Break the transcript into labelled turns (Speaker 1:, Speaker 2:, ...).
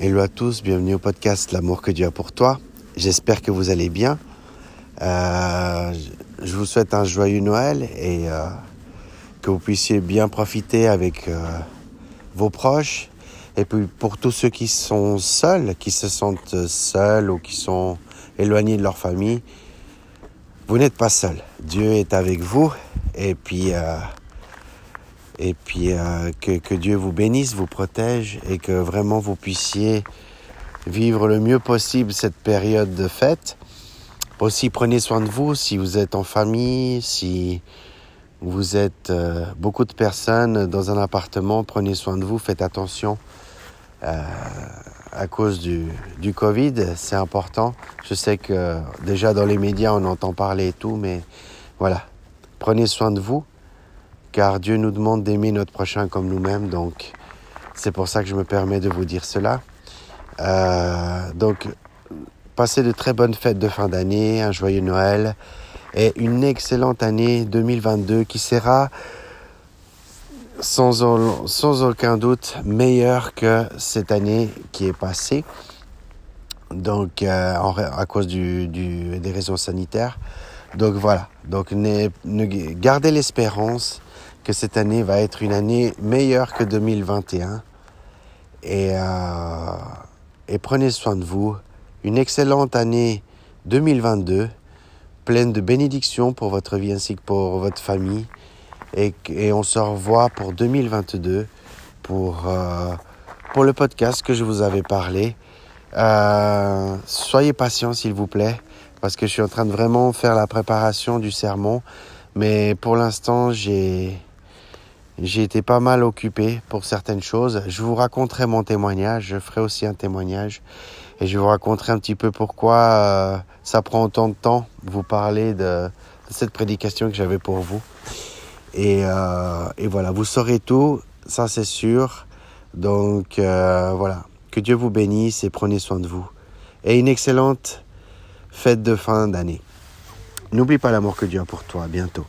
Speaker 1: Hello à tous, bienvenue au podcast L'amour que Dieu a pour toi. J'espère que vous allez bien. Euh, je vous souhaite un joyeux Noël et euh, que vous puissiez bien profiter avec euh, vos proches. Et puis pour tous ceux qui sont seuls, qui se sentent seuls ou qui sont éloignés de leur famille, vous n'êtes pas seuls. Dieu est avec vous et puis et puis euh, que, Dieu vous bénisse, vous protège et que vraiment vous puissiez vivre le mieux possible cette période de fête. Aussi prenez soin de vous si vous êtes en famille, si vous êtes euh, beaucoup de personnes dans un appartement, prenez soin de vous, faites attention. Euh, à cause du, du Covid, c'est important. Je sais que déjà dans les médias on entend parler et tout, mais voilà, prenez soin de vous car Dieu nous demande d'aimer notre prochain comme nous-mêmes, donc c'est pour ça que je me permets de vous dire cela. Euh, donc, passez de très bonnes fêtes de fin d'année, un joyeux Noël et une excellente année 2022 qui sera sans, aucun doute meilleure que cette année qui est passée. Donc, euh, à cause des raisons sanitaires. Donc voilà. Donc, gardez l'espérance que cette année va être une année meilleure que 2021. Et, euh, et prenez soin de vous. Une excellente année 2022, pleine de bénédictions pour votre vie ainsi que pour votre famille. Et, on se revoit pour 2022 pour, euh, pour le podcast que je vous avais parlé. Euh, soyez patients s'il vous plaît, parce que je suis en train de vraiment faire la préparation du sermon. Mais pour l'instant, j'ai j'ai été pas mal occupé pour certaines choses. Je vous raconterai mon témoignage, je ferai aussi un témoignage et je vous raconterai un petit peu pourquoi euh, ça prend autant de temps vous parler de, cette prédication que j'avais pour vous. Et, euh, et, voilà, vous saurez tout, ça c'est sûr. Donc euh, voilà, que Dieu vous bénisse et prenez soin de vous. Et une excellente fête de fin d'année. N'oublie pas l'amour que Dieu a pour toi. À bientôt.